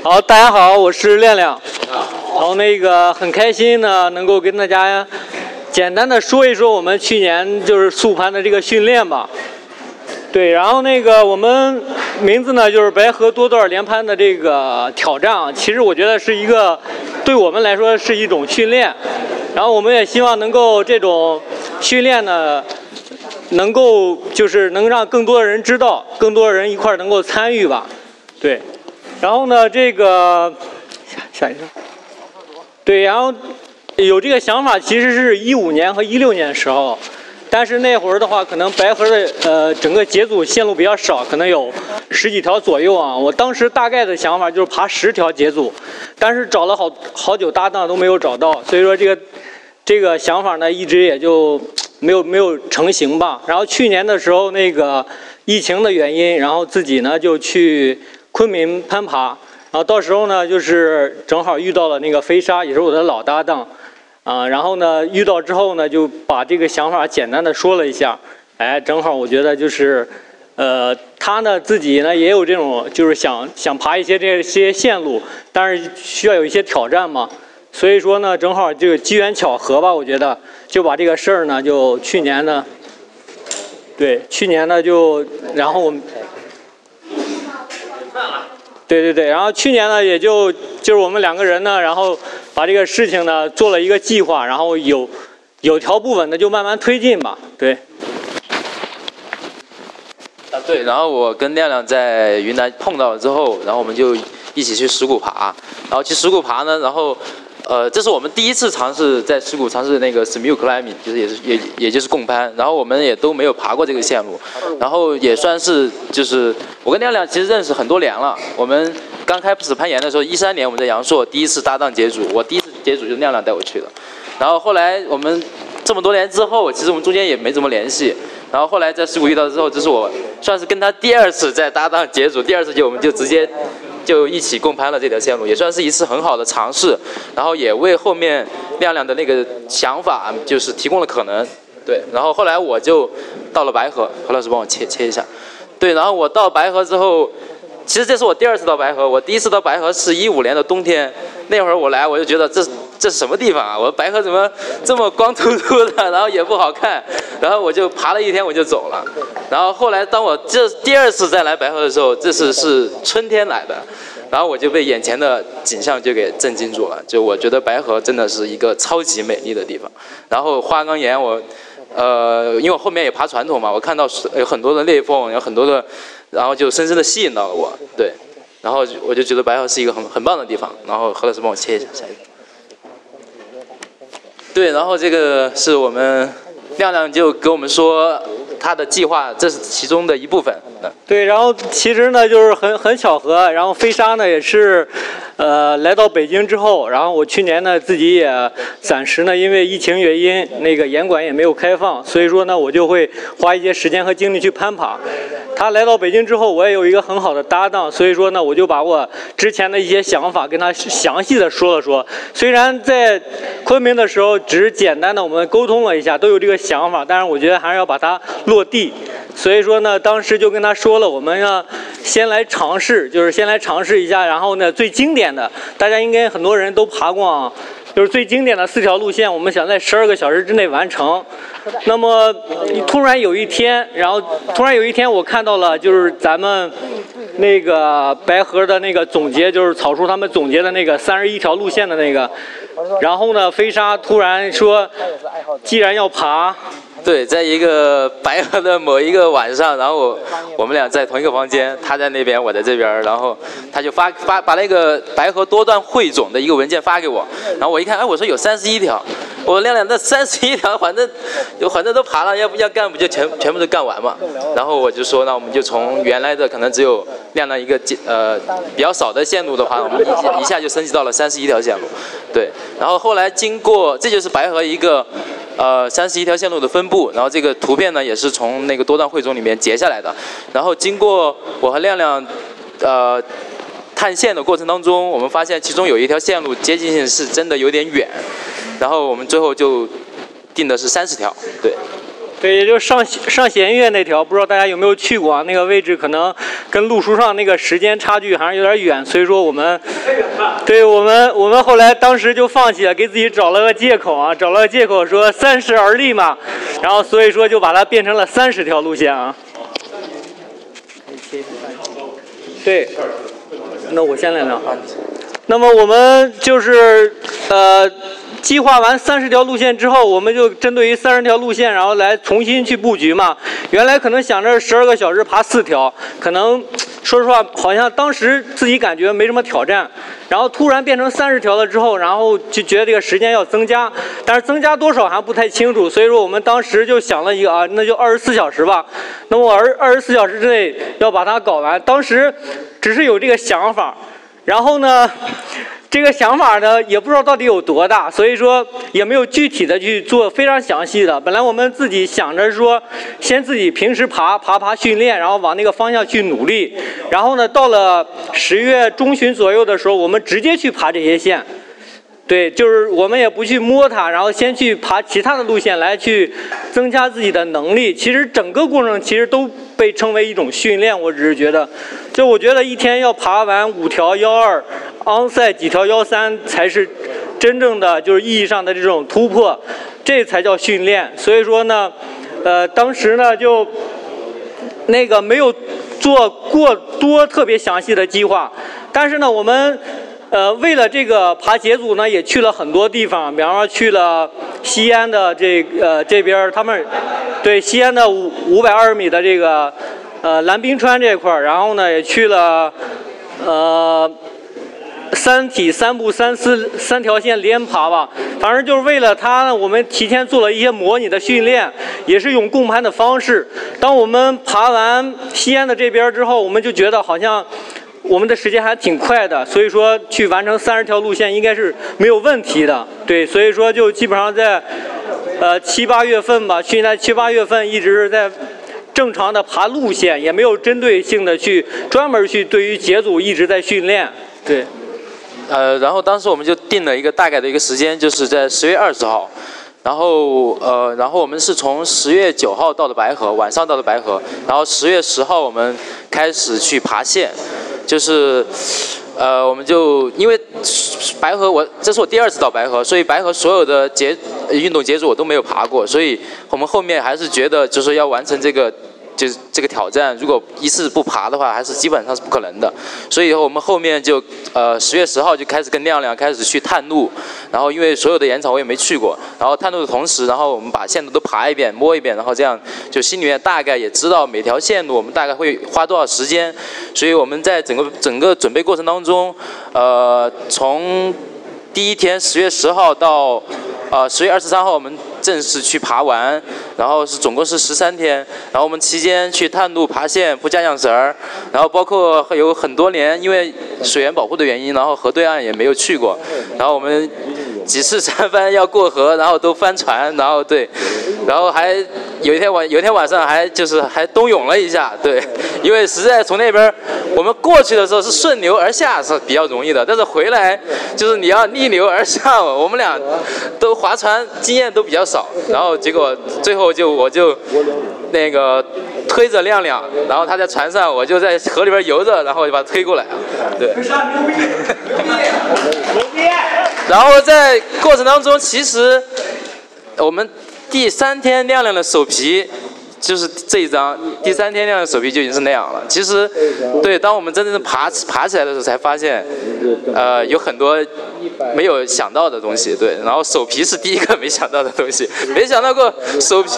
好，大家好，我是亮亮。然后那个很开心呢，能够跟大家简单的说一说我们去年就是速攀的这个训练吧。对，然后那个我们名字呢就是白河多段连攀的这个挑战啊，其实我觉得是一个对我们来说是一种训练，然后我们也希望能够这种训练呢，能够就是能让更多的人知道，更多的人一块儿能够参与吧。对，然后呢这个下下一个，对，然后有这个想法其实是一五年和一六年的时候。但是那会儿的话，可能白河的呃整个节组线路比较少，可能有十几条左右啊。我当时大概的想法就是爬十条解组，但是找了好好久搭档都没有找到，所以说这个这个想法呢一直也就没有没有成型吧。然后去年的时候那个疫情的原因，然后自己呢就去昆明攀爬，然后到时候呢就是正好遇到了那个飞沙，也是我的老搭档。啊，然后呢，遇到之后呢，就把这个想法简单的说了一下，哎，正好我觉得就是，呃，他呢自己呢也有这种，就是想想爬一些这些线路，但是需要有一些挑战嘛，所以说呢，正好这个机缘巧合吧，我觉得就把这个事儿呢，就去年呢，对，去年呢就，然后我们。对对对，然后去年呢，也就就是我们两个人呢，然后把这个事情呢做了一个计划，然后有有条不紊的就慢慢推进吧。对。啊对，然后我跟亮亮在云南碰到了之后，然后我们就一起去石鼓爬，然后去石鼓爬呢，然后。呃，这是我们第一次尝试在石鼓尝试那个 smiu climbing，就是也是也也就是共攀，然后我们也都没有爬过这个线路，然后也算是就是我跟亮亮其实认识很多年了，我们刚开始攀岩的时候，一三年我们在阳朔第一次搭档节组，我第一次节组就是亮亮带我去的，然后后来我们这么多年之后，其实我们中间也没怎么联系，然后后来在石鼓遇到之后，这是我算是跟他第二次在搭档节组，第二次就我们就直接。就一起共攀了这条线路，也算是一次很好的尝试，然后也为后面亮亮的那个想法就是提供了可能。对，然后后来我就到了白河，何老师帮我切切一下。对，然后我到白河之后。其实这是我第二次到白河，我第一次到白河是一五年的冬天，那会儿我来我就觉得这这是什么地方啊？我说白河怎么 这么光秃秃的，然后也不好看，然后我就爬了一天我就走了。然后后来当我这第二次再来白河的时候，这次是春天来的，然后我就被眼前的景象就给震惊住了。就我觉得白河真的是一个超级美丽的地方。然后花岗岩我，呃，因为我后面也爬传统嘛，我看到有很多的裂缝，有很多的。然后就深深的吸引到了我，对，然后我就觉得白河是一个很很棒的地方。然后何老师帮我切一下，下一个。对，然后这个是我们亮亮就给我们说他的计划，这是其中的一部分。对，然后其实呢就是很很巧合，然后飞沙呢也是。呃，来到北京之后，然后我去年呢自己也暂时呢因为疫情原因，那个严管也没有开放，所以说呢我就会花一些时间和精力去攀爬。他来到北京之后，我也有一个很好的搭档，所以说呢我就把我之前的一些想法跟他详细的说了说。虽然在昆明的时候只是简单的我们沟通了一下，都有这个想法，但是我觉得还是要把它落地。所以说呢，当时就跟他说了，我们要先来尝试，就是先来尝试一下，然后呢最经典。的，大家应该很多人都爬过啊，就是最经典的四条路线，我们想在十二个小时之内完成。那么突然有一天，然后突然有一天，我看到了就是咱们那个白河的那个总结，就是草叔他们总结的那个三十一条路线的那个。然后呢，飞沙突然说，既然要爬。对，在一个白河的某一个晚上，然后我我们俩在同一个房间，他在那边，我在这边，然后他就发发把那个白河多段汇总的一个文件发给我，然后我一看，哎，我说有三十一条，我说亮亮，那三十一条，反正就反正都爬了，要不要干不就全全部都干完嘛？然后我就说，那我们就从原来的可能只有亮亮一个呃比较少的线路的话，我们一一下就升级到了三十一条线路，对，然后后来经过，这就是白河一个。呃，三十一条线路的分布，然后这个图片呢也是从那个多段汇总里面截下来的。然后经过我和亮亮，呃，探线的过程当中，我们发现其中有一条线路接近性是真的有点远，然后我们最后就定的是三十条，对。对，也就上上弦月那条，不知道大家有没有去过啊？那个位置可能跟路书上那个时间差距还是有点远，所以说我们，对我们我们后来当时就放弃了，给自己找了个借口啊，找了个借口说三十而立嘛，然后所以说就把它变成了三十条路线啊。对，那我先来聊。那么我们就是呃。计划完三十条路线之后，我们就针对于三十条路线，然后来重新去布局嘛。原来可能想着十二个小时爬四条，可能说实话，好像当时自己感觉没什么挑战。然后突然变成三十条了之后，然后就觉得这个时间要增加，但是增加多少还不太清楚。所以说我们当时就想了一个啊，那就二十四小时吧。那么二二十四小时之内要把它搞完，当时只是有这个想法。然后呢？这个想法呢，也不知道到底有多大，所以说也没有具体的去做非常详细的。本来我们自己想着说，先自己平时爬爬爬训练，然后往那个方向去努力。然后呢，到了十月中旬左右的时候，我们直接去爬这些线。对，就是我们也不去摸它，然后先去爬其他的路线来去增加自己的能力。其实整个过程其实都被称为一种训练。我只是觉得，就我觉得一天要爬完五条幺二。昂赛几条幺三才是真正的就是意义上的这种突破，这才叫训练。所以说呢，呃，当时呢就那个没有做过多特别详细的计划，但是呢，我们呃为了这个爬节组呢，也去了很多地方，比方说去了西安的这呃这边他们对西安的五五百二十米的这个呃蓝冰川这块儿，然后呢也去了呃。三体三步三思三条线连爬吧，反正就是为了它，我们提前做了一些模拟的训练，也是用共攀的方式。当我们爬完西安的这边之后，我们就觉得好像我们的时间还挺快的，所以说去完成三十条路线应该是没有问题的。对，所以说就基本上在呃七八月份吧，去年七八月份一直是在正常的爬路线，也没有针对性的去专门去对于节组一直在训练。对。呃，然后当时我们就定了一个大概的一个时间，就是在十月二十号，然后呃，然后我们是从十月九号到的白河，晚上到的白河，然后十月十号我们开始去爬线，就是呃，我们就因为白河我这是我第二次到白河，所以白河所有的节运动节组我都没有爬过，所以我们后面还是觉得就是要完成这个。就是这个挑战，如果一次不爬的话，还是基本上是不可能的。所以我们后面就，呃，十月十号就开始跟亮亮开始去探路，然后因为所有的岩场我也没去过，然后探路的同时，然后我们把线路都爬一遍、摸一遍，然后这样就心里面大概也知道每条线路我们大概会花多少时间。所以我们在整个整个准备过程当中，呃，从第一天十月十号到。啊，十月二十三号我们正式去爬完，然后是总共是十三天，然后我们期间去探路、爬线、铺架降绳儿，然后包括有很多年因为水源保护的原因，然后河对岸也没有去过，然后我们几次 三番要过河，然后都翻船，然后对，然后还有一天晚有一天晚上还就是还冬泳了一下，对，因为实在从那边我们过去的时候是顺流而下是比较容易的，但是回来就是你要逆流而上，我们俩都。划船经验都比较少，然后结果最后就我就那个推着亮亮，然后他在船上，我就在河里边游着，然后就把他推过来，对。然后在过程当中，其实我们第三天亮亮的手皮。就是这一张，第三天亮的手皮就已经是那样了。其实，对，当我们真正爬爬起来的时候，才发现，呃，有很多没有想到的东西。对，然后手皮是第一个没想到的东西，没想到过手皮，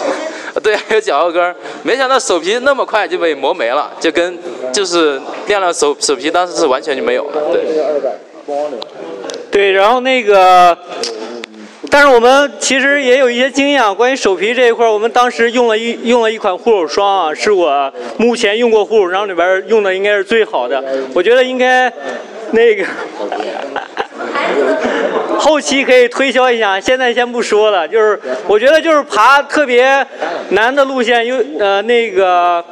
对，还有脚后跟没想到手皮那么快就被磨没了，就跟就是亮亮手手皮当时是完全就没有了。对，对，然后那个。但是我们其实也有一些经验啊，关于手皮这一块我们当时用了一用了一款护手霜啊，是我目前用过护手霜里边用的应该是最好的。我觉得应该那个 后期可以推销一下，现在先不说了。就是我觉得就是爬特别难的路线，有呃那个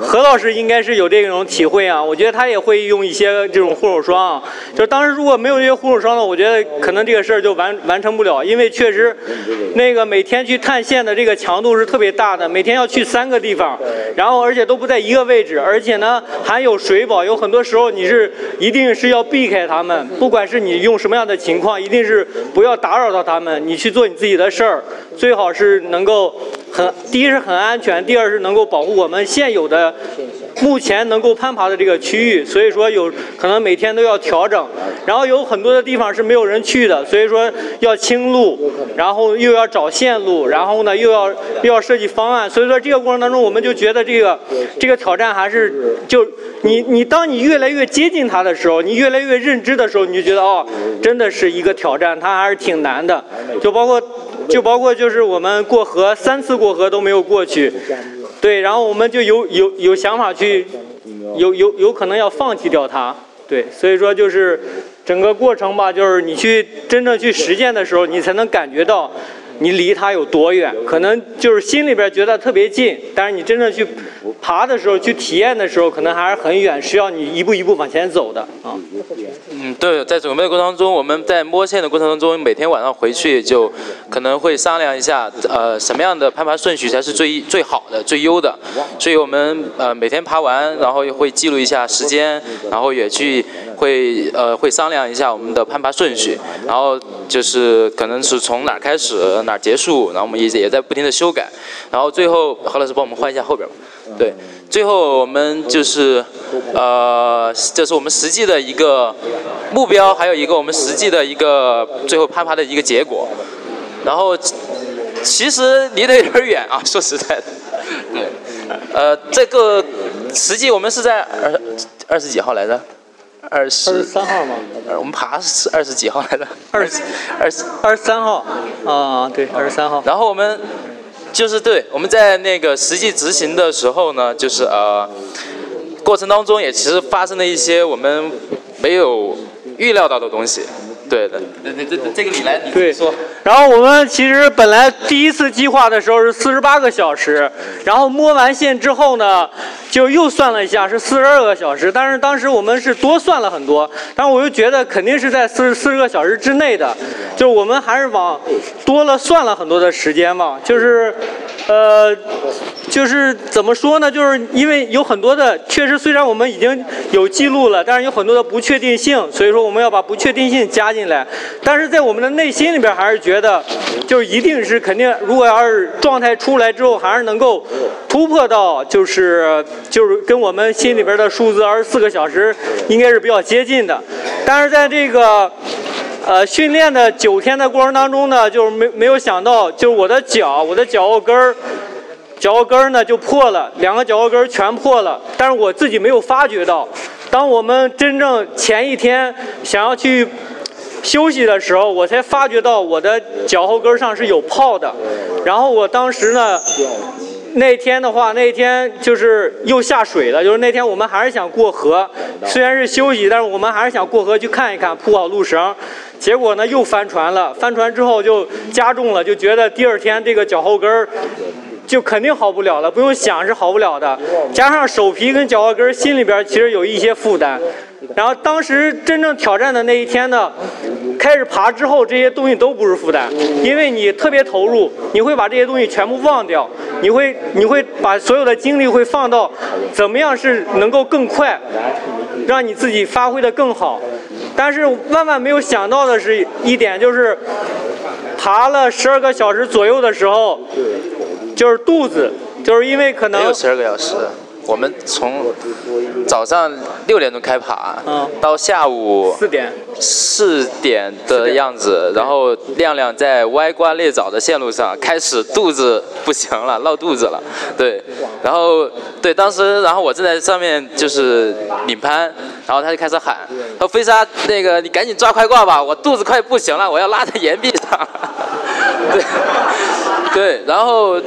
何老师应该是有这种体会啊，我觉得他也会用一些这种护手霜。就当时如果没有这些护手霜呢，我觉得可能这个事儿就完完成不了，因为确实，那个每天去探线的这个强度是特别大的，每天要去三个地方，然后而且都不在一个位置，而且呢还有水保，有很多时候你是一定是要避开他们，不管是你用什么样的情况，一定是不要打扰到他们，你去做你自己的事儿，最好是能够很第一是很安全，第二是能够保护我们现有的。目前能够攀爬的这个区域，所以说有可能每天都要调整，然后有很多的地方是没有人去的，所以说要清路，然后又要找线路，然后呢又要又要设计方案，所以说这个过程当中，我们就觉得这个这个挑战还是就你你当你越来越接近它的时候，你越来越认知的时候，你就觉得哦，真的是一个挑战，它还是挺难的，就包括就包括就是我们过河三次过河都没有过去。对，然后我们就有有有想法去，有有有可能要放弃掉它。对，所以说就是整个过程吧，就是你去真正去实践的时候，你才能感觉到。你离它有多远？可能就是心里边觉得特别近，但是你真正去爬的时候、去体验的时候，可能还是很远，需要你一步一步往前走的啊。嗯，对，在准备的过程当中，我们在摸线的过程当中，每天晚上回去就可能会商量一下，呃，什么样的攀爬顺序才是最最好的、最优的。所以我们呃每天爬完，然后会记录一下时间，然后也去会呃会商量一下我们的攀爬顺序，然后就是可能是从哪儿开始。哪结束？然后我们也也在不停的修改，然后最后何老师帮我们换一下后边吧。对，最后我们就是，呃，这是我们实际的一个目标，还有一个我们实际的一个最后攀爬的一个结果。然后其实离得有点远啊，说实在的。对，呃，这个实际我们是在二二十几号来着？二十三号吗？我们爬是二十几号来着？二十二十二十三号。啊，对，二十三号。然后我们就是对，我们在那个实际执行的时候呢，就是呃，过程当中也其实发生了一些我们没有预料到的东西。对的，这这这这个你来，你说。然后我们其实本来第一次计划的时候是四十八个小时，然后摸完线之后呢，就又算了一下是四十二个小时，但是当时我们是多算了很多，但是我又觉得肯定是在四十四十个小时之内的，就是我们还是往多了算了很多的时间嘛，就是，呃。就是怎么说呢？就是因为有很多的，确实虽然我们已经有记录了，但是有很多的不确定性，所以说我们要把不确定性加进来。但是在我们的内心里边，还是觉得，就是一定是肯定，如果要是状态出来之后，还是能够突破到，就是就是跟我们心里边的数字二十四个小时，应该是比较接近的。但是在这个，呃，训练的九天的过程当中呢，就是没没有想到，就是我的脚，我的脚后跟儿。脚后跟呢就破了，两个脚后跟全破了，但是我自己没有发觉到。当我们真正前一天想要去休息的时候，我才发觉到我的脚后跟上是有泡的。然后我当时呢，那天的话，那天就是又下水了，就是那天我们还是想过河，虽然是休息，但是我们还是想过河去看一看，铺好路绳。结果呢又翻船了，翻船之后就加重了，就觉得第二天这个脚后跟儿就肯定好不了了，不用想是好不了的。加上手皮跟脚后跟心里边其实有一些负担。然后当时真正挑战的那一天呢，开始爬之后，这些东西都不是负担，因为你特别投入，你会把这些东西全部忘掉，你会你会把所有的精力会放到怎么样是能够更快，让你自己发挥的更好。但是万万没有想到的是一点就是，爬了十二个小时左右的时候。就是肚子，就是因为可能没有十二个小时，我们从早上六点钟开爬，到下午四点。四点的样子，然后亮亮在歪瓜裂枣的线路上开始肚子不行了，闹肚子了，对，然后对当时，然后我正在上面就是领攀，然后他就开始喊，说飞沙那个你赶紧抓快挂吧，我肚子快不行了，我要拉在岩壁上，对。对，然后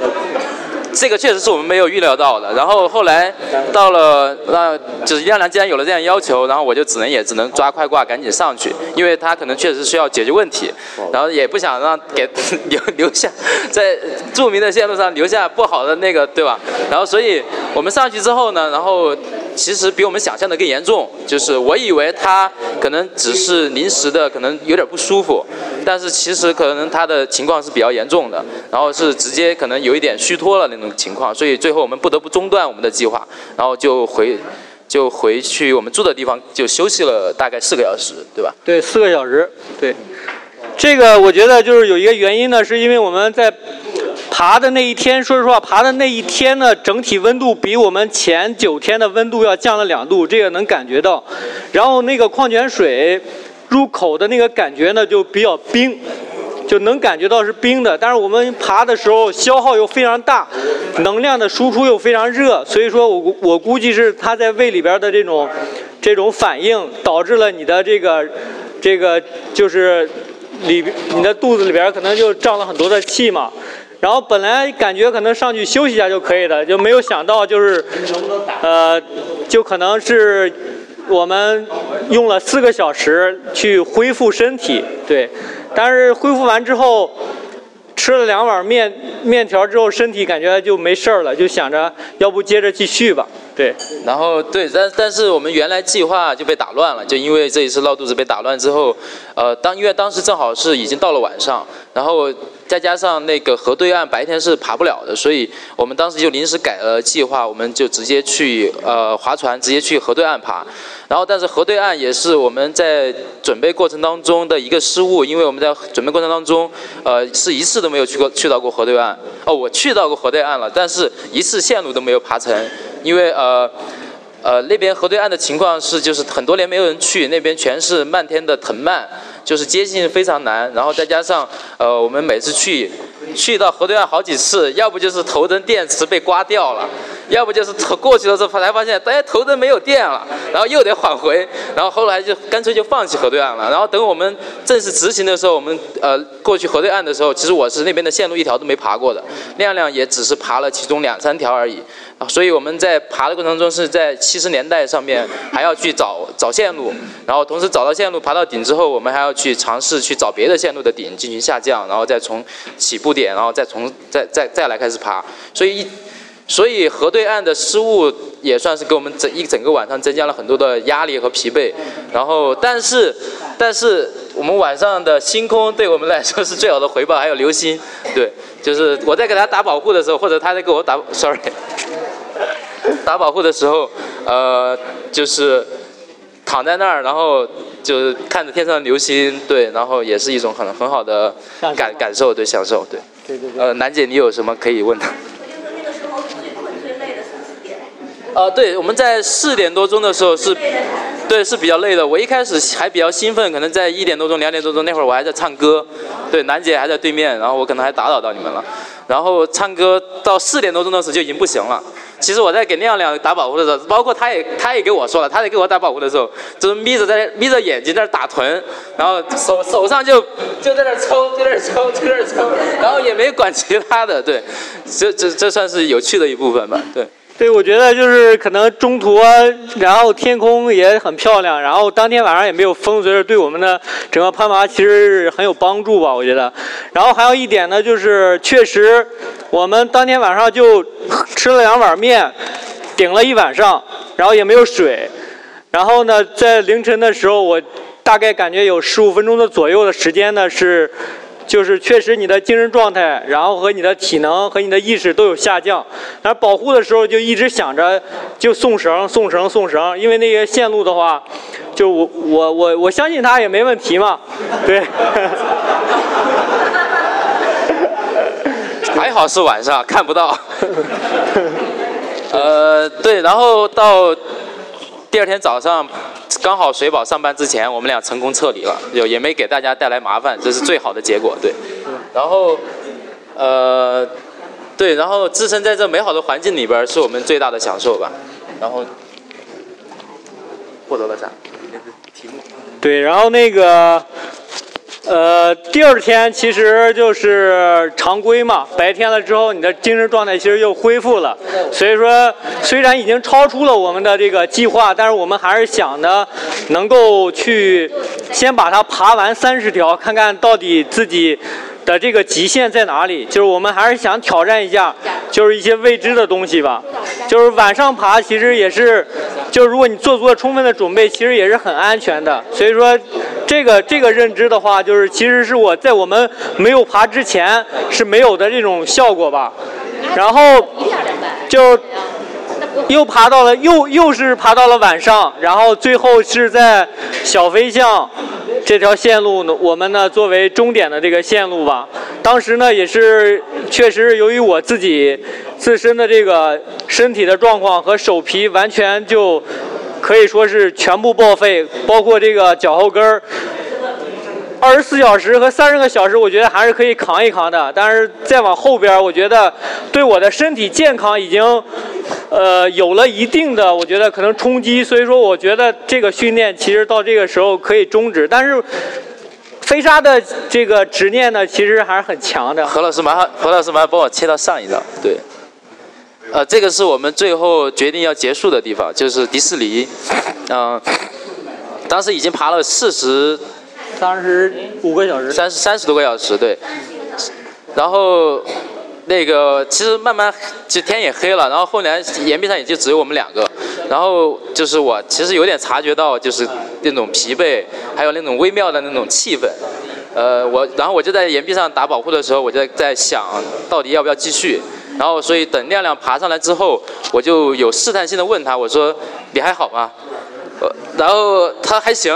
这个确实是我们没有预料到的。然后后来到了，那就是亮亮既然有了这样要求，然后我就只能也只能抓快挂赶紧上去，因为他可能确实需要解决问题，然后也不想让给留留下在著名的线路上留下不好的那个，对吧？然后所以我们上去之后呢，然后其实比我们想象的更严重，就是我以为他可能只是临时的，可能有点不舒服，但是其实可能他的情况是比较严重的，然后是直接可能有一点虚脱了那种情况，所以最后我们不得不中断我们的计划，然后就回就回去我们住的地方就休息了大概四个小时，对吧？对，四个小时，对。这个我觉得就是有一个原因呢，是因为我们在爬的那一天，说实话，爬的那一天呢，整体温度比我们前九天的温度要降了两度，这个能感觉到。然后那个矿泉水入口的那个感觉呢，就比较冰，就能感觉到是冰的。但是我们爬的时候消耗又非常大，能量的输出又非常热，所以说我我估计是它在胃里边的这种这种反应，导致了你的这个这个就是。里你的肚子里边可能就胀了很多的气嘛，然后本来感觉可能上去休息一下就可以的，就没有想到就是，呃，就可能是我们用了四个小时去恢复身体，对，但是恢复完之后。吃了两碗面面条之后，身体感觉就没事儿了，就想着要不接着继续吧。对，然后对，但但是我们原来计划就被打乱了，就因为这一次闹肚子被打乱之后，呃，当因为当时正好是已经到了晚上，然后。再加上那个河对岸白天是爬不了的，所以我们当时就临时改了计划，我们就直接去呃划船，直接去河对岸爬。然后，但是河对岸也是我们在准备过程当中的一个失误，因为我们在准备过程当中，呃，是一次都没有去过去到过河对岸。哦，我去到过河对岸了，但是一次线路都没有爬成，因为呃呃那边河对岸的情况是就是很多年没有人去，那边全是漫天的藤蔓。就是接近非常难，然后再加上，呃，我们每次去，去到河对岸好几次，要不就是头灯电池被刮掉了，要不就是头过去的时候才发现，哎，头灯没有电了，然后又得返回，然后后来就干脆就放弃河对岸了。然后等我们正式执行的时候，我们呃过去河对岸的时候，其实我是那边的线路一条都没爬过的，亮亮也只是爬了其中两三条而已。啊所以我们在爬的过程中是在七十年代上面还要去找找线路，然后同时找到线路爬到顶之后，我们还要去尝试去找别的线路的顶进行下降，然后再从起步点，然后再从再再再来开始爬。所以一所以河对岸的失误也算是给我们整一整个晚上增加了很多的压力和疲惫。然后但是但是我们晚上的星空对我们来说是最好的回报，还有流星，对，就是我在给他打保护的时候，或者他在给我打，sorry。打保护的时候，呃，就是躺在那儿，然后就是看着天上的流星，对，然后也是一种很很好的感感受，对，享受，对。对对对。呃，楠姐，你有什么可以问的？呃，对，我们在四点多钟的时候是，对，是比较累的。我一开始还比较兴奋，可能在一点多钟、两点多钟那会儿我还在唱歌，对，楠姐还在对面，然后我可能还打扰到你们了。然后唱歌到四点多钟的时候就已经不行了。其实我在给亮亮打保护的时候，包括他也他也给我说了，他在给我打保护的时候，就是眯着在眯着眼睛在那打臀，然后手手上就就在那抽，就在那抽，就在那抽，然后也没管其他的，对，这这这算是有趣的一部分吧，对。对，我觉得就是可能中途，然后天空也很漂亮，然后当天晚上也没有风，所以对我们的整个攀爬其实是很有帮助吧，我觉得。然后还有一点呢，就是确实我们当天晚上就吃了两碗面，顶了一晚上，然后也没有水。然后呢，在凌晨的时候，我大概感觉有十五分钟的左右的时间呢是。就是确实你的精神状态，然后和你的体能和你的意识都有下降。然后保护的时候就一直想着就送绳、送绳、送绳，因为那些线路的话，就我我我我相信他也没问题嘛，对。还好是晚上看不到。呃，对，然后到第二天早上。刚好水宝上班之前，我们俩成功撤离了，有也没给大家带来麻烦，这是最好的结果，对。然后，呃，对，然后置身在这美好的环境里边，是我们最大的享受吧。然后，获得了啥？题目。对，然后那个。呃，第二天其实就是常规嘛，白天了之后，你的精神状态其实又恢复了。所以说，虽然已经超出了我们的这个计划，但是我们还是想呢，能够去先把它爬完三十条，看看到底自己的这个极限在哪里。就是我们还是想挑战一下，就是一些未知的东西吧。就。是晚上爬，其实也是，就如果你做足了充分的准备，其实也是很安全的。所以说，这个这个认知的话，就是其实是我在我们没有爬之前是没有的这种效果吧。然后就又爬到了，又又是爬到了晚上，然后最后是在小飞象这条线路呢，我们呢作为终点的这个线路吧。当时呢也是确实由于我自己自身的这个身体的状况和手皮完全就可以说是全部报废，包括这个脚后跟儿。二十四小时和三十个小时，我觉得还是可以扛一扛的。但是再往后边，我觉得对我的身体健康已经，呃，有了一定的，我觉得可能冲击。所以说，我觉得这个训练其实到这个时候可以终止。但是飞沙的这个执念呢，其实还是很强的。何老师麻烦，何老师麻烦帮我切到上一张。对，呃，这个是我们最后决定要结束的地方，就是迪士尼。嗯，当时已经爬了四十。三十五个小时，三十三十多个小时，对。然后那个其实慢慢就天也黑了，然后后来岩壁上也就只有我们两个。然后就是我其实有点察觉到就是那种疲惫，还有那种微妙的那种气氛。呃，我然后我就在岩壁上打保护的时候，我就在想到底要不要继续。然后所以等亮亮爬上来之后，我就有试探性的问他，我说你还好吗？呃然后他还行。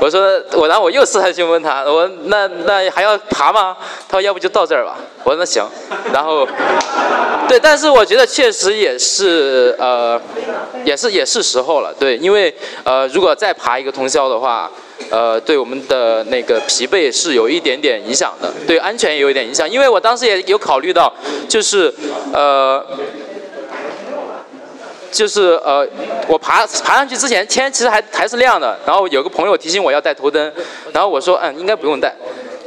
我说我，然后我又试探性问他，我那那还要爬吗？他说要不就到这儿吧。我说那行，然后 对，但是我觉得确实也是呃，也是也是时候了，对，因为呃如果再爬一个通宵的话，呃对我们的那个疲惫是有一点点影响的，对安全也有一点影响，因为我当时也有考虑到，就是呃。就是呃，我爬爬上去之前天其实还还是亮的，然后有个朋友提醒我要带头灯，然后我说嗯应该不用带。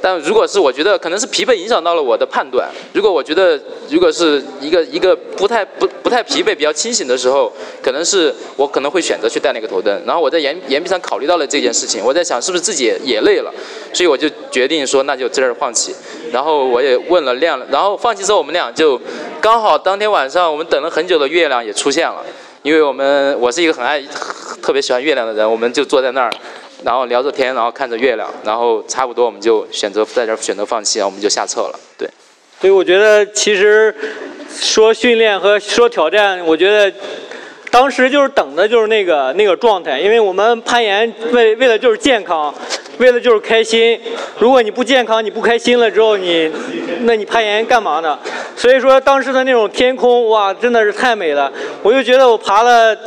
但如果是我觉得可能是疲惫影响到了我的判断，如果我觉得如果是一个一个不太不不太疲惫比较清醒的时候，可能是我可能会选择去带那个头灯。然后我在岩岩壁上考虑到了这件事情，我在想是不是自己也也累了，所以我就决定说那就这儿放弃。然后我也问了亮，然后放弃之后我们俩就刚好当天晚上我们等了很久的月亮也出现了，因为我们我是一个很爱特别喜欢月亮的人，我们就坐在那儿。然后聊着天，然后看着月亮，然后差不多我们就选择在这儿选择放弃，然后我们就下撤了。对，所以我觉得其实说训练和说挑战，我觉得当时就是等的就是那个那个状态，因为我们攀岩为为了就是健康，为了就是开心。如果你不健康，你不开心了之后，你那你攀岩干嘛呢？所以说当时的那种天空，哇，真的是太美了。我就觉得我爬了。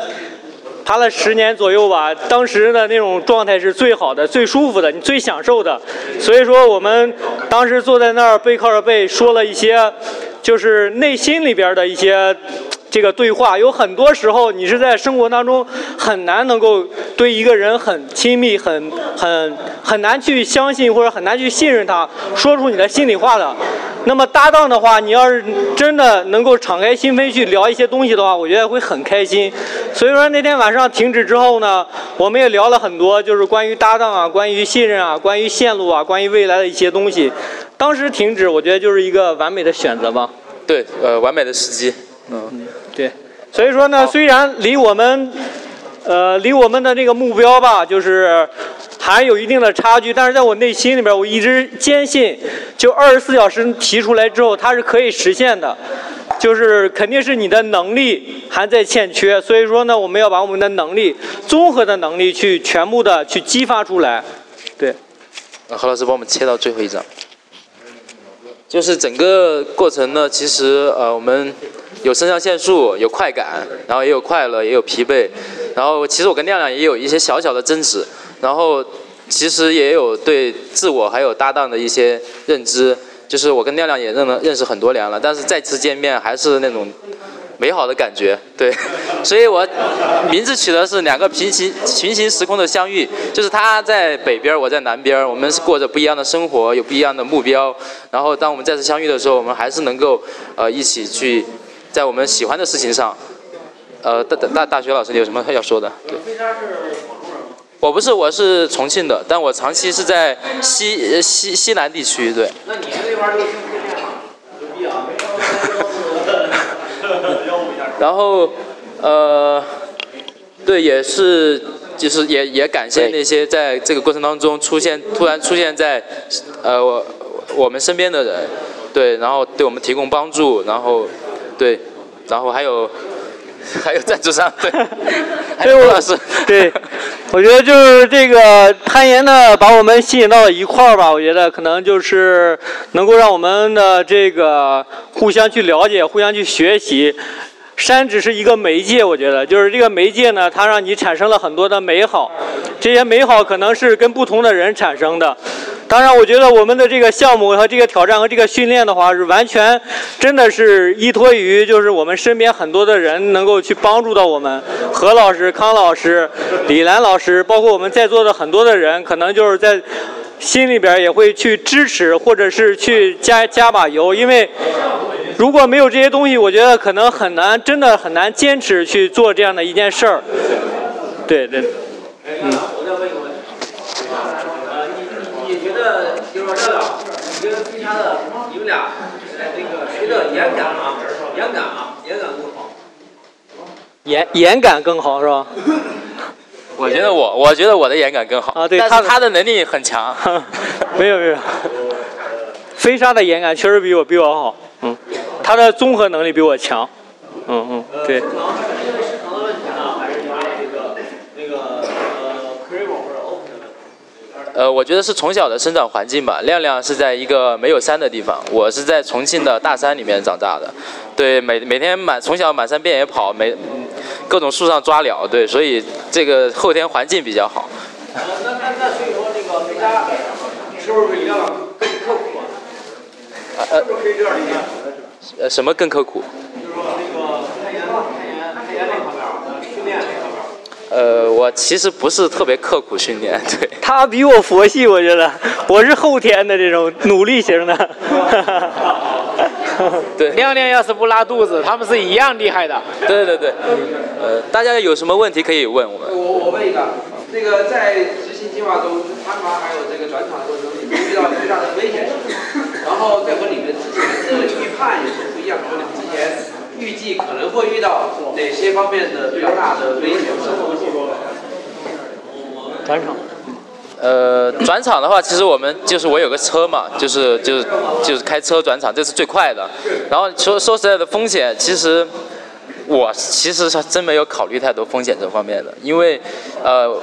爬了十年左右吧，当时的那种状态是最好的、最舒服的，你最享受的。所以说，我们当时坐在那儿背靠着背，说了一些，就是内心里边的一些。这个对话有很多时候，你是在生活当中很难能够对一个人很亲密、很很很难去相信或者很难去信任他，说出你的心里话的。那么搭档的话，你要是真的能够敞开心扉去聊一些东西的话，我觉得会很开心。所以说那天晚上停止之后呢，我们也聊了很多，就是关于搭档啊、关于信任啊、关于线路啊、关于未来的一些东西。当时停止，我觉得就是一个完美的选择吧。对，呃，完美的时机。嗯。对，所以说呢，虽然离我们，呃，离我们的那个目标吧，就是还有一定的差距，但是在我内心里边，我一直坚信，就二十四小时提出来之后，它是可以实现的，就是肯定是你的能力还在欠缺，所以说呢，我们要把我们的能力，综合的能力去全部的去激发出来，对。何老师帮我们切到最后一张，就是整个过程呢，其实呃，我们。有肾上腺素，有快感，然后也有快乐，也有疲惫，然后其实我跟亮亮也有一些小小的争执，然后其实也有对自我还有搭档的一些认知，就是我跟亮亮也认了认识很多年了，但是再次见面还是那种美好的感觉，对，所以我名字取的是两个平行平行时空的相遇，就是他在北边，我在南边，我们是过着不一样的生活，有不一样的目标，然后当我们再次相遇的时候，我们还是能够呃一起去。在我们喜欢的事情上，呃，大大大学老师，你有什么要说的？对。我不是，我是重庆的，但我长期是在西西西南地区，对。那你那边儿就训练吗？牛逼啊！然后呃，对，也是，就是也也感谢那些在这个过程当中出现突然出现在呃我我们身边的人，对，然后对我们提供帮助，然后对，然后还有还有赞助商，对，还有老师，对，我觉得就是这个攀岩呢，把我们吸引到了一块儿吧。我觉得可能就是能够让我们的这个互相去了解，互相去学习。山只是一个媒介，我觉得就是这个媒介呢，它让你产生了很多的美好，这些美好可能是跟不同的人产生的。当然，我觉得我们的这个项目和这个挑战和这个训练的话，是完全真的是依托于就是我们身边很多的人能够去帮助到我们，何老师、康老师、李兰老师，包括我们在座的很多的人，可能就是在心里边也会去支持，或者是去加加把油，因为。如果没有这些东西，我觉得可能很难，真的很难坚持去做这样的一件事儿。对对。嗯。我再问一个问题。呃，你觉得，就是说这个，你跟飞侠的，你们俩，那个谁的演感啊？演感啊？演感更好。演演感更好是吧？我觉得我，我觉得我的演感更好。啊，对。他他的能力很强。没 有没有。飞沙的演感确实比我比我好。嗯。他的综合能力比我强，嗯嗯，对。市场市场的问题呢，还是因为这个那个呃 c r e 或者 open 的问题？呃，我觉得是从小的生长环境吧。亮亮是在一个没有山的地方，我是在重庆的大山里面长大的。对，每每天满从小满山遍野跑，每各种树上抓鸟，对，所以这个后天环境比较好。呃，那那那所以说那个回家是不是比亮亮更刻苦啊？是不是可以这样理解？呃，什么更刻苦？就是说那个攀岩、攀岩、攀岩那方面，训练那方面。呃，我其实不是特别刻苦训练，对。他比我佛系，我觉得，我是后天的这种努力型的。对。亮亮要是不拉肚子，他们是一样厉害的。对对对。呃，大家有什么问题可以问我们。我我问一个，那个在执行计划中，攀爬还有这个转场的过程中，你遇到最大的危险是什么？然后再和你们之前的预判有什么不一样？和你们之前预计可能会遇到哪些方面的比较大的危险？转场。呃，转场的话，其实我们就是我有个车嘛，就是就是就是开车转场，这是最快的。然后说说实在的，风险其实我其实是真没有考虑太多风险这方面的，因为呃。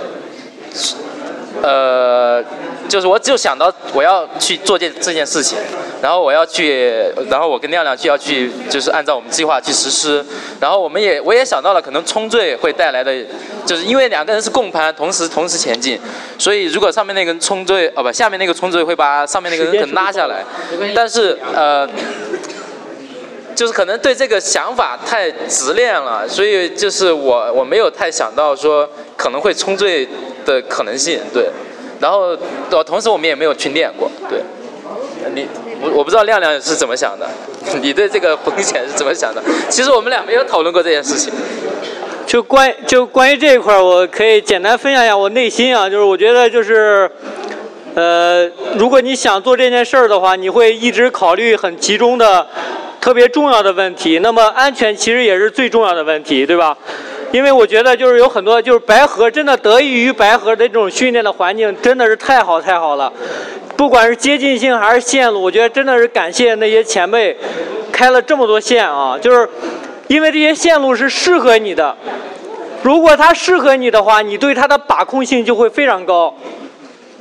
呃，就是我只有想到我要去做这这件事情，然后我要去，然后我跟亮亮就要去，就是按照我们计划去实施。然后我们也我也想到了可能冲坠会带来的，就是因为两个人是共攀，同时同时前进，所以如果上面那个人冲坠，哦不，下面那个冲坠会把上面那个人给拉下来。但是呃，就是可能对这个想法太执念了，所以就是我我没有太想到说可能会冲坠。的可能性对，然后呃，同时我们也没有去练过，对，你我我不知道亮亮是怎么想的，你对这个风险是怎么想的？其实我们俩没有讨论过这件事情。就关就关于这一块儿，我可以简单分享一下我内心啊，就是我觉得就是，呃，如果你想做这件事儿的话，你会一直考虑很集中的、特别重要的问题，那么安全其实也是最重要的问题，对吧？因为我觉得就是有很多就是白河真的得益于白河的这种训练的环境真的是太好太好了，不管是接近性还是线路，我觉得真的是感谢那些前辈开了这么多线啊，就是因为这些线路是适合你的，如果它适合你的话，你对它的把控性就会非常高。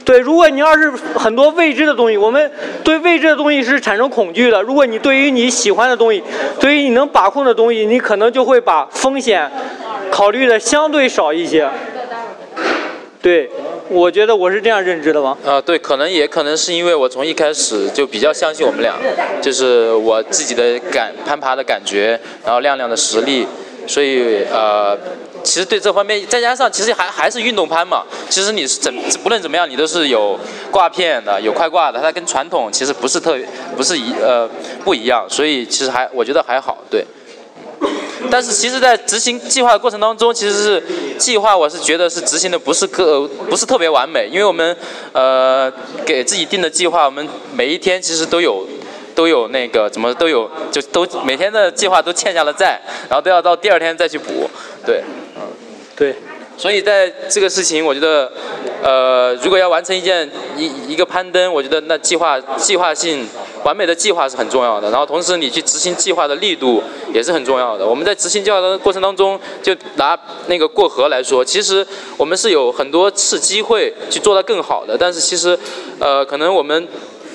对，如果你要是很多未知的东西，我们对未知的东西是产生恐惧的。如果你对于你喜欢的东西，对于你能把控的东西，你可能就会把风险考虑的相对少一些。对，我觉得我是这样认知的吗。啊，对，可能也可能是因为我从一开始就比较相信我们俩，就是我自己的感攀爬的感觉，然后亮亮的实力，所以呃。其实对这方面，再加上其实还还是运动攀嘛。其实你是怎不论怎么样，你都是有挂片的，有快挂的。它跟传统其实不是特别不是一呃不一样，所以其实还我觉得还好对。但是其实，在执行计划的过程当中，其实是计划我是觉得是执行的不是个不是特别完美，因为我们呃给自己定的计划，我们每一天其实都有。都有那个怎么都有，就都每天的计划都欠下了债，然后都要到第二天再去补，对，嗯对，所以在这个事情，我觉得，呃，如果要完成一件一一个攀登，我觉得那计划计划性完美的计划是很重要的。然后同时你去执行计划的力度也是很重要的。我们在执行计划的过程当中，就拿那个过河来说，其实我们是有很多次机会去做到更好的，但是其实，呃，可能我们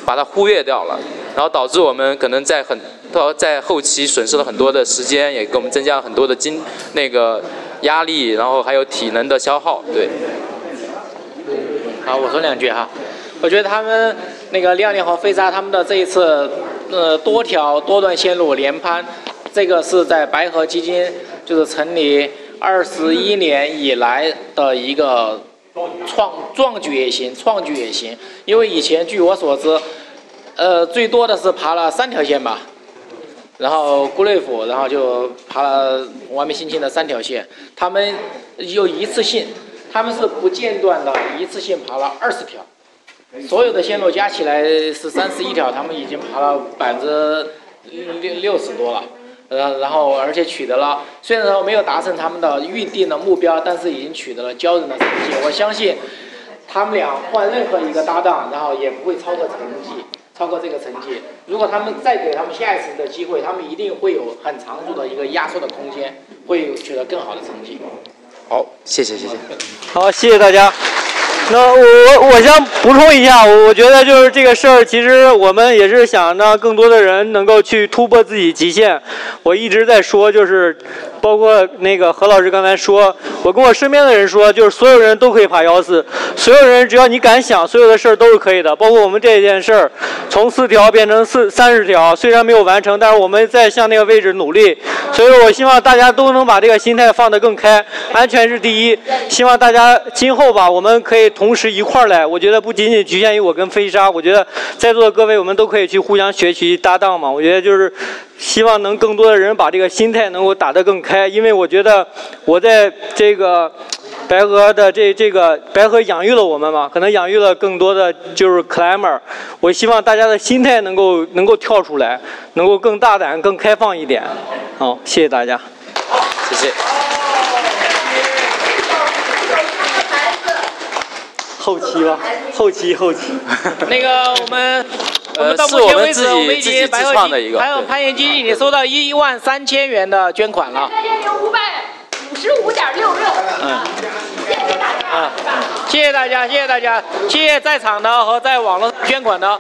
把它忽略掉了，然后导致我们可能在很到在后期损失了很多的时间，也给我们增加了很多的精那个压力，然后还有体能的消耗，对。好，我说两句哈。我觉得他们那个亮亮和飞沙他们的这一次，呃，多条多段线路连攀，这个是在白河基金就是成立二十一年以来的一个创壮举也行，创举也行。因为以前据我所知，呃，最多的是爬了三条线吧，然后郭瑞府，然后就爬了完美星星的三条线，他们又一次性。他们是不间断的，一次性爬了二十条，所有的线路加起来是三十一条，他们已经爬了百分之六六十多了，呃，然后而且取得了，虽然说没有达成他们的预定的目标，但是已经取得了骄人的成绩。我相信，他们俩换任何一个搭档，然后也不会超过成绩，超过这个成绩。如果他们再给他们下一次的机会，他们一定会有很长足的一个压缩的空间，会取得更好的成绩。好，谢谢谢谢。好，谢谢大家。那我我我想补充一下，我觉得就是这个事儿，其实我们也是想让更多的人能够去突破自己极限。我一直在说，就是包括那个何老师刚才说，我跟我身边的人说，就是所有人都可以爬幺四，所有人只要你敢想，所有的事儿都是可以的。包括我们这件事儿，从四条变成四三十条，虽然没有完成，但是我们在向那个位置努力。所以我希望大家都能把这个心态放得更开，安全是第一。希望大家今后吧，我们可以同时一块儿来。我觉得不仅仅局限于我跟飞沙，我觉得在座的各位，我们都可以去互相学习搭档嘛。我觉得就是希望能更多的人把这个心态能够打得更开，因为我觉得我在这个白河的这这个白河养育了我们嘛，可能养育了更多的就是 climber。我希望大家的心态能够能够跳出来，能够更大胆、更开放一点。好，谢谢大家。谢谢。后期吧，后期后期。那个我们，我们到呃是我们目前为止，自己我们已自己自经白鹤创的一个还有对攀岩基地已经收到一万三千元的捐款了。大家有五百五十五点六六，嗯谢谢大家。嗯，谢谢大家，谢谢大家，谢谢在场的和在网络捐款的。